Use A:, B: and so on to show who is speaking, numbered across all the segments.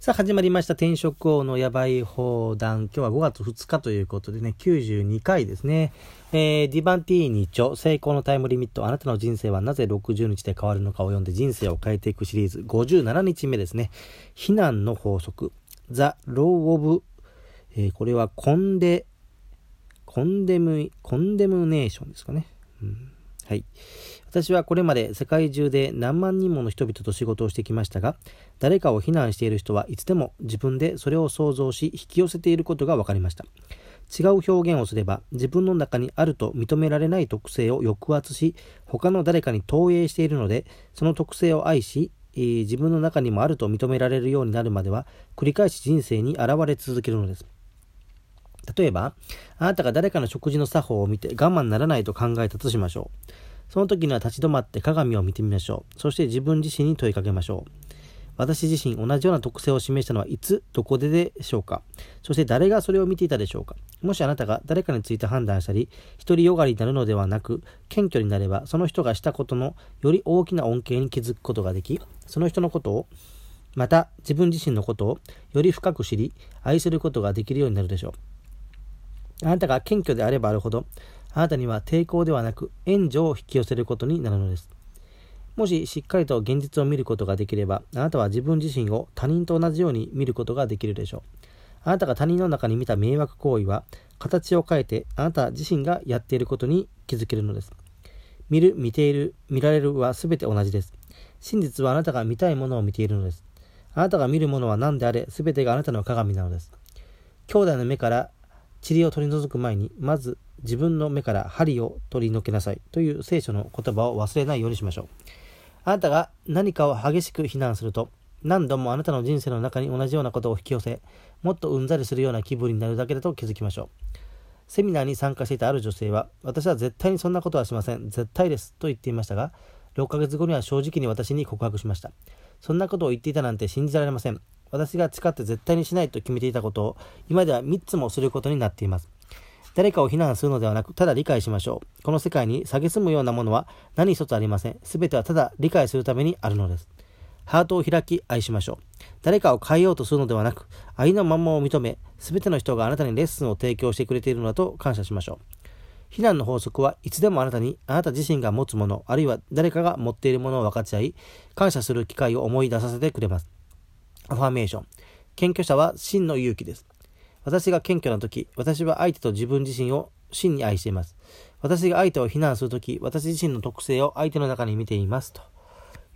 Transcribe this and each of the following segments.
A: さあ始まりました転職王のやばい放談。今日は5月2日ということでね、92回ですね。えー、ディバンティーニ著、成功のタイムリミット、あなたの人生はなぜ60日で変わるのかを読んで人生を変えていくシリーズ57日目ですね。非難の法則、 the law of、えー、これはコンデ、 condemn、condemnation ですかね。うんはい。私はこれまで世界中で何万人もの人々と仕事をしてきましたが、誰かを非難している人はいつでも自分でそれを想像し引き寄せていることが分かりました。違う表現をすれば自分の中にあると認められない特性を抑圧し他の誰かに投影しているのでその特性を愛し、自分の中にもあると認められるようになるまでは繰り返し人生に現れ続けるのです例えばあなたが誰かの食事の作法を見て我慢ならないと考えたとしましょうその時には立ち止まって鏡を見てみましょう。そして自分自身に問いかけましょう。私自身同じような特性を示したのはいつ、どこででしょうかそして誰がそれを見ていたでしょうかもしあなたが誰かについて判断したり、独りよがりになるのではなく、謙虚になれば、その人がしたことのより大きな恩恵に気づくことができ、その人のことを、また自分自身のことをより深く知り、愛することができるようになるでしょう。あなたが謙虚であればあるほど、あなたには抵抗ではなく援助を引き寄せることになるのです。もししっかりと現実を見ることができれば、あなたは自分自身を他人と同じように見ることができるでしょう。あなたが他人の中に見た迷惑行為は、形を変えてあなた自身がやっていることに気づけるのです。見る、見ている、見られるは全て同じです。真実はあなたが見たいものを見ているのです。あなたが見るものは何であれ、全てがあなたの鏡なのです。兄弟の目から塵を取り除く前に、まず自分の目から針を取り除けなさいという聖書の言葉を忘れないようにしましょう。あなたが何かを激しく非難すると、何度もあなたの人生の中に同じようなことを引き寄せ、もっとうんざりするような気分になるだけだと気づきましょう。セミナーに参加していたある女性は、私は絶対にそんなことはしません。絶対です。と言っていましたが、6ヶ月後には正直に私に告白しました。そんなことを言っていたなんて信じられません。私が誓って絶対にしないと決めていたことを、今では3つもすることになっています。誰かを非難するのではなく、ただ理解しましょう。この世界に蔑むようなものは何一つありません。すべてはただ理解するためにあるのです。ハートを開き愛しましょう。誰かを変えようとするのではなく、愛のままを認め、すべての人があなたにレッスンを提供してくれているのだと感謝しましょう。非難の法則はいつでもあなたに、あなた自身が持つもの、あるいは誰かが持っているものを分かち合い、感謝する機会を思い出させてくれます。アファーメーション。謙虚者は真の勇気です。私が謙虚な時、私は相手と自分自身を真に愛しています。私が相手を非難するとき、私自身の特性を相手の中に見ていますと。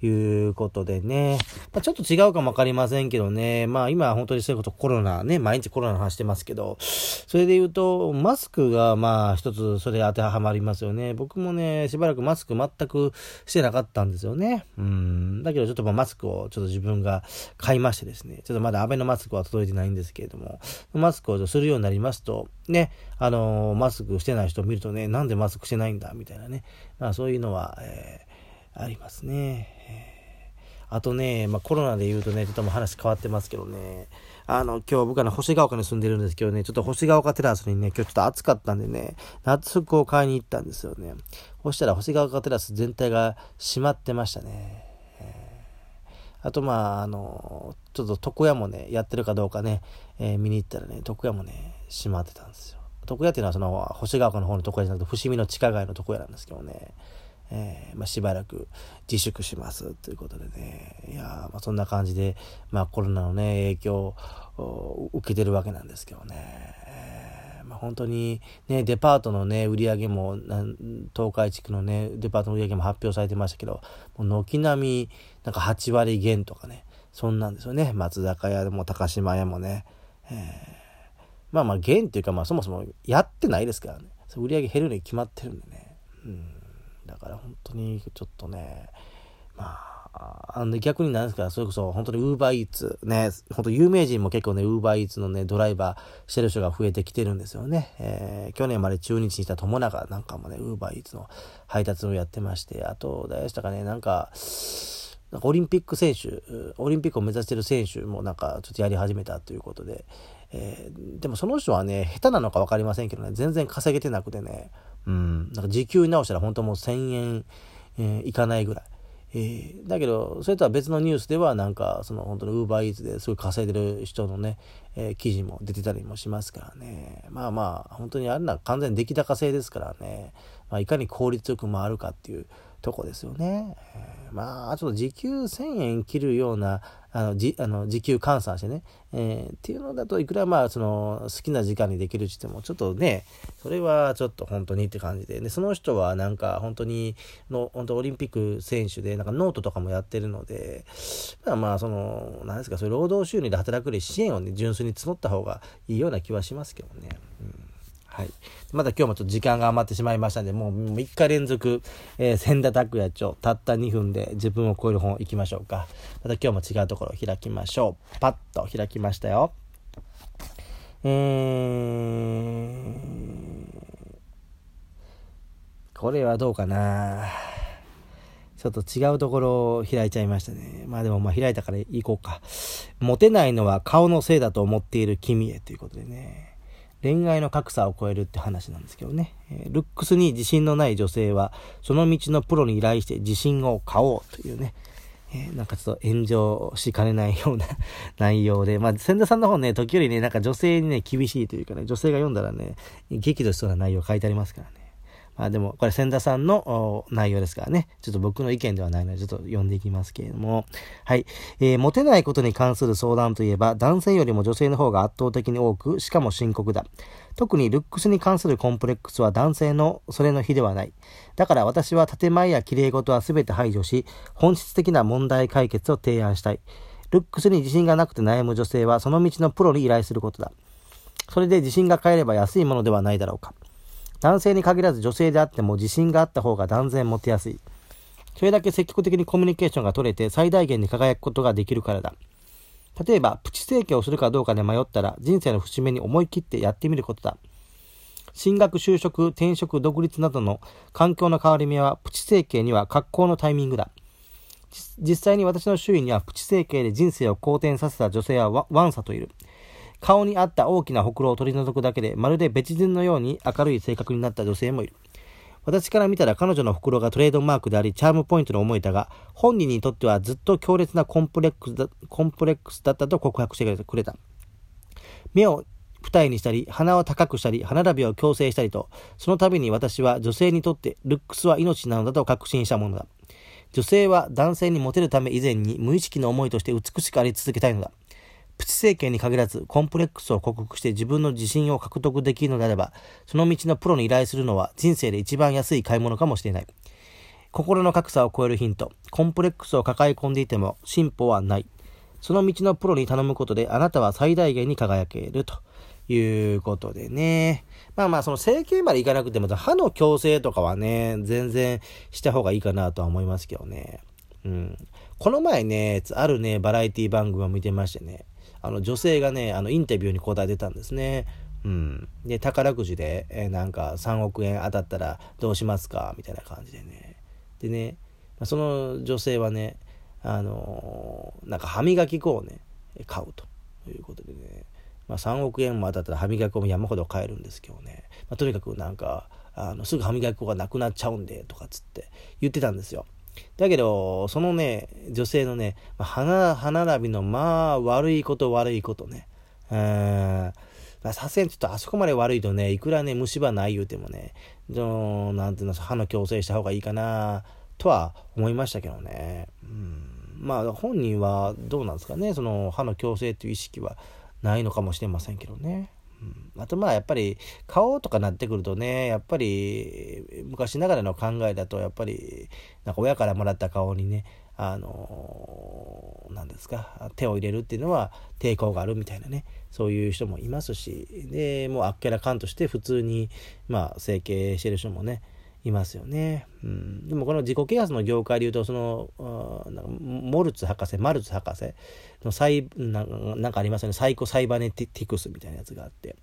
A: いうことでね。まあ、ちょっと違うかもわかりませんけどね。まあ今本当にそういうことコロナね、毎日コロナの話してますけど、それで言うと、マスクがまあ一つそれ当てはまりますよね。僕もね、しばらくマスク全くしてなかったんですよね。うん。だけどちょっとまマスクをちょっと自分が買いましてですね、ちょっとまだアベノマスクは届いてないんですけれども、マスクをするようになりますと、ね、あのー、マスクしてない人を見るとね、なんでマスクしてないんだみたいなね。まあそういうのは、えーありますね。あとね、まあ、コロナで言うとね、ちょっともう話変わってますけどね、あの、今日僕はね、星ヶ丘に住んでるんですけどね、ちょっと星ヶ丘テラスにね、今日ちょっと暑かったんでね、夏服を買いに行ったんですよね。そしたら星ヶ丘テラス全体が閉まってましたね。あと、まあ、あの、ちょっと床屋もね、やってるかどうかね、えー、見に行ったらね、床屋もね、閉まってたんですよ。床屋っていうのはその、星ヶ丘の方の床屋じゃなくて、伏見の地下街の床屋なんですけどね。えー、まあ、しばらく自粛しますということでね、いやまあ、そんな感じで、まあ、コロナのね、影響を受けてるわけなんですけどね、まあ、本当にね、デパートのね、売り上げも、東海地区のね、デパートの売り上げも発表されてましたけど、軒並み、なんか8割減とかね、そんなんですよね、松坂屋も高島屋もね、えー、まあまあ減っていうか、まあそもそもやってないですからね、売り上げ減るに決まってるんでね、うん。だから本当にちょっとね、まあ、あの逆になんですか、それこそ本当にウーバーイーツ、ね、本当有名人も結構ね、ウーバーイーツのね、ドライバーしてる人が増えてきてるんですよね。えー、去年まで中日にいた友永なんかもね、ウーバーイーツの配達をやってまして、あと、誰でしたかね、なんか、なんかオリンピック選手、オリンピックを目指してる選手もなんかちょっとやり始めたということで、えー、でもその人はね、下手なのか分かりませんけどね、全然稼げてなくてね、うん、なんか時給直したら本当もう1000円、えー、いかないぐらい、えー、だけど、それとは別のニュースでは、なんか、その本当にウーバーイーツですごい稼いでる人のね、えー、記事も出てたりもしますからね。まあまあ、本当にあれな完全に出来高制ですからね。まあ、いかに効率よく回るかっていうとこですよね。まあ、ちょっと時給1000円切るような、あの、じ、あの、時給換算してね、えー、っていうのだといくらまあ、その、好きな時間にできるって言っても、ちょっとね、それはちょっと本当にって感じで、で、その人はなんか本当に、の、本当オリンピック選手で、なんかノートとかもやってるので、まあまあ、その、なんですか、そういう労働収入で働くより支援をね、純粋に募った方がいいような気はしますけどね。うんはい。まだ今日もちょっと時間が余ってしまいましたんで、もう3日連続、えー、千田拓也町、たった2分で自分を超える本行きましょうか。また今日も違うところを開きましょう。パッと開きましたよ。えー、これはどうかなちょっと違うところを開いちゃいましたね。まあでもまあ開いたから行こうか。モテないのは顔のせいだと思っている君へということでね。恋愛の格差を超えるって話なんですけどね。ルックスに自信のない女性は、その道のプロに依頼して自信を買おうというね。えー、なんかちょっと炎上しかねないような 内容で、まあ、千田さんの方ね、時折ね、なんか女性にね、厳しいというかね、女性が読んだらね、激怒しそうな内容書いてありますからね。あでも、これ千田さんの内容ですからね。ちょっと僕の意見ではないので、ちょっと読んでいきますけれども。はい。えー、モテないことに関する相談といえば、男性よりも女性の方が圧倒的に多く、しかも深刻だ。特にルックスに関するコンプレックスは男性のそれの比ではない。だから私は建前や綺麗事は全て排除し、本質的な問題解決を提案したい。ルックスに自信がなくて悩む女性は、その道のプロに依頼することだ。それで自信が変えれば安いものではないだろうか。男性に限らず女性であっても自信があった方が断然モテやすい。それだけ積極的にコミュニケーションが取れて最大限に輝くことができるからだ。例えば、プチ整形をするかどうかで迷ったら、人生の節目に思い切ってやってみることだ。進学、就職、転職、独立などの環境の変わり目は、プチ整形には格好のタイミングだ。実際に私の周囲には、プチ整形で人生を好転させた女性はワンサといる。顔にあった大きなほくろを取り除くだけで、まるで別人のように明るい性格になった女性もいる。私から見たら彼女のほくろがトレードマークであり、チャームポイントに思えたが、本人にとってはずっと強烈なコンプレックスだコンプレックスだったと告白してくれた。目を二重にしたり、鼻を高くしたり、歯並びを矯正したりと、その度に私は女性にとってルックスは命なのだと確信したものだ。女性は男性にモテるため以前に無意識の思いとして美しくあり続けたいのだ。プチ整形に限らず、コンプレックスを克服して自分の自信を獲得できるのであれば、その道のプロに依頼するのは人生で一番安い買い物かもしれない。心の格差を超えるヒント。コンプレックスを抱え込んでいても進歩はない。その道のプロに頼むことであなたは最大限に輝けるということでね。まあまあその整形までいかなくても歯の矯正とかはね、全然した方がいいかなとは思いますけどね。うん。この前ね、あるね、バラエティ番組を見てましてね、あの女性がね、あのインタビューに答えてたんですね。うん。で、宝くじで、えー、なんか3億円当たったらどうしますか？みたいな感じでね。でね、その女性はね、あのー、なんか歯磨き粉をね、買うということでね、まあ、3億円も当たったら歯磨き粉も山ほど買えるんですけどね、まあ、とにかくなんか、あのすぐ歯磨き粉がなくなっちゃうんでとかっつって言ってたんですよ。だけど、そのね、女性のね、歯並びのまあ悪いこと悪いことね。うん。さすがにちょっとあそこまで悪いとね、いくらね、虫歯ない言うてもね、なんていうの、歯の矯正した方がいいかな、とは思いましたけどね。うん。まあ、本人はどうなんですかね、その歯の矯正っていう意識はないのかもしれませんけどね。あとまあやっぱり顔とかなってくるとねやっぱり昔ながらの考えだとやっぱりなんか親からもらった顔にねあの何ですか手を入れるっていうのは抵抗があるみたいなねそういう人もいますしでもうあっけらかんとして普通にまあ整形してる人もねいますよね。うん、でもこの自己啓発の業界でいうとそのモルツ博士マルツ博士のサイなんかありますよね。サイコサイバネティクスみたいなやつがあって。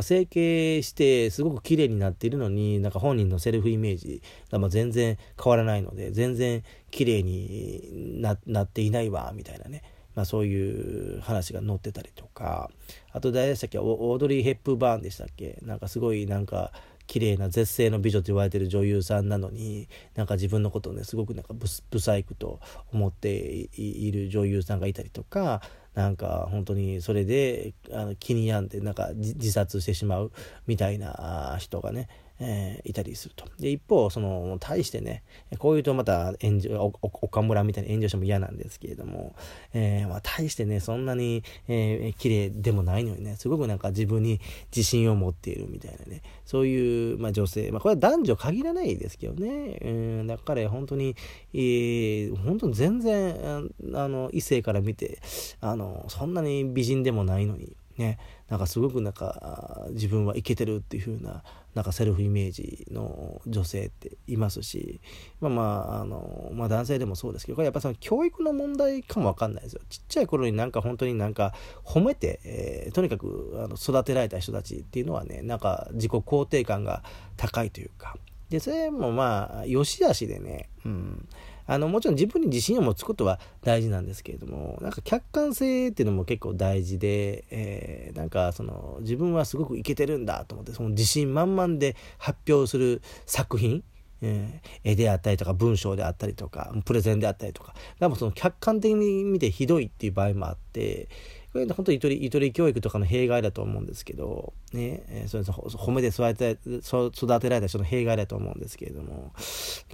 A: 整形してすごく綺麗になっているのになんか本人のセルフイメージがまあ全然変わらないので全然綺麗になっていないわみたいなね。まあ、そういう話が載ってたりとか。あと誰でしたっけ？オードリー・ヘップバーンでしたっけ？なんかすごいなんか綺麗な絶世の美女と言われてる女優さんなのになんか自分のことをねすごくなんかブブサイクと思っている女優さんがいたりとかなんか本当にそれであの気に病んでなんか自殺してしまうみたいな人がねえー、いたりすると。で、一方、その、対してね、こういうとまた炎上、岡村みたいに炎上しても嫌なんですけれども、えー、まあ、対してね、そんなに、えー、綺麗でもないのにね、すごくなんか自分に自信を持っているみたいなね、そういう、まあ、女性、まあ、これは男女限らないですけどね、うん、だから本当に、えー、本当に全然、あの、異性から見て、あの、そんなに美人でもないのに、ね、なんかすごくなんか自分はイケてるっていう風ななんかセルフイメージの女性っていますしまあまああの、まあ、男性でもそうですけどやっぱその教育の問題かもわかんないですよ。ちっちゃい頃になんか本当になんか褒めて、えー、とにかくあの育てられた人たちっていうのはねなんか自己肯定感が高いというか。でそれもまあ良し悪しでねうん。あの、もちろん自分に自信を持つことは大事なんですけれども、なんか客観性っていうのも結構大事で、えー、なんかその、自分はすごくいけてるんだと思って、その自信満々で発表する作品、えー、絵であったりとか文章であったりとかプレゼンであったりとかでもその客観的に見てひどいっていう場合もあってこれ本当にゆとりゆとり教育とかの弊害だと思うんですけど、ね、えー、それ褒めて育て育てられた人の弊害だと思うんですけれども、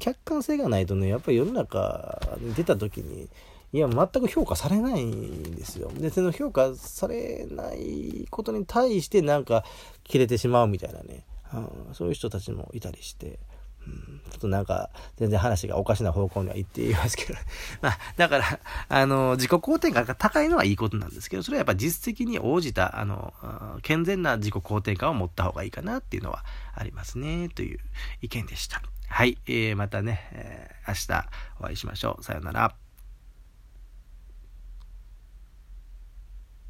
A: 客観性がないとね、やっぱり世の中に出た時に、いや、全く評価されないんですよ。で、その評価されないことに対してなんか切れてしまうみたいなね、うん、そういう人たちもいたりして、ちょっとなんか、全然話がおかしな方向には行っていますけど、まあ、だから、あの、自己肯定感が高いのはいいことなんですけど、それはやっぱ実績に応じた、あの、健全な自己肯定感を持った方がいいかなっていうのはありますね、という意見でした。はい、えー、またね、えー、明日お会いしましょう。さようなら。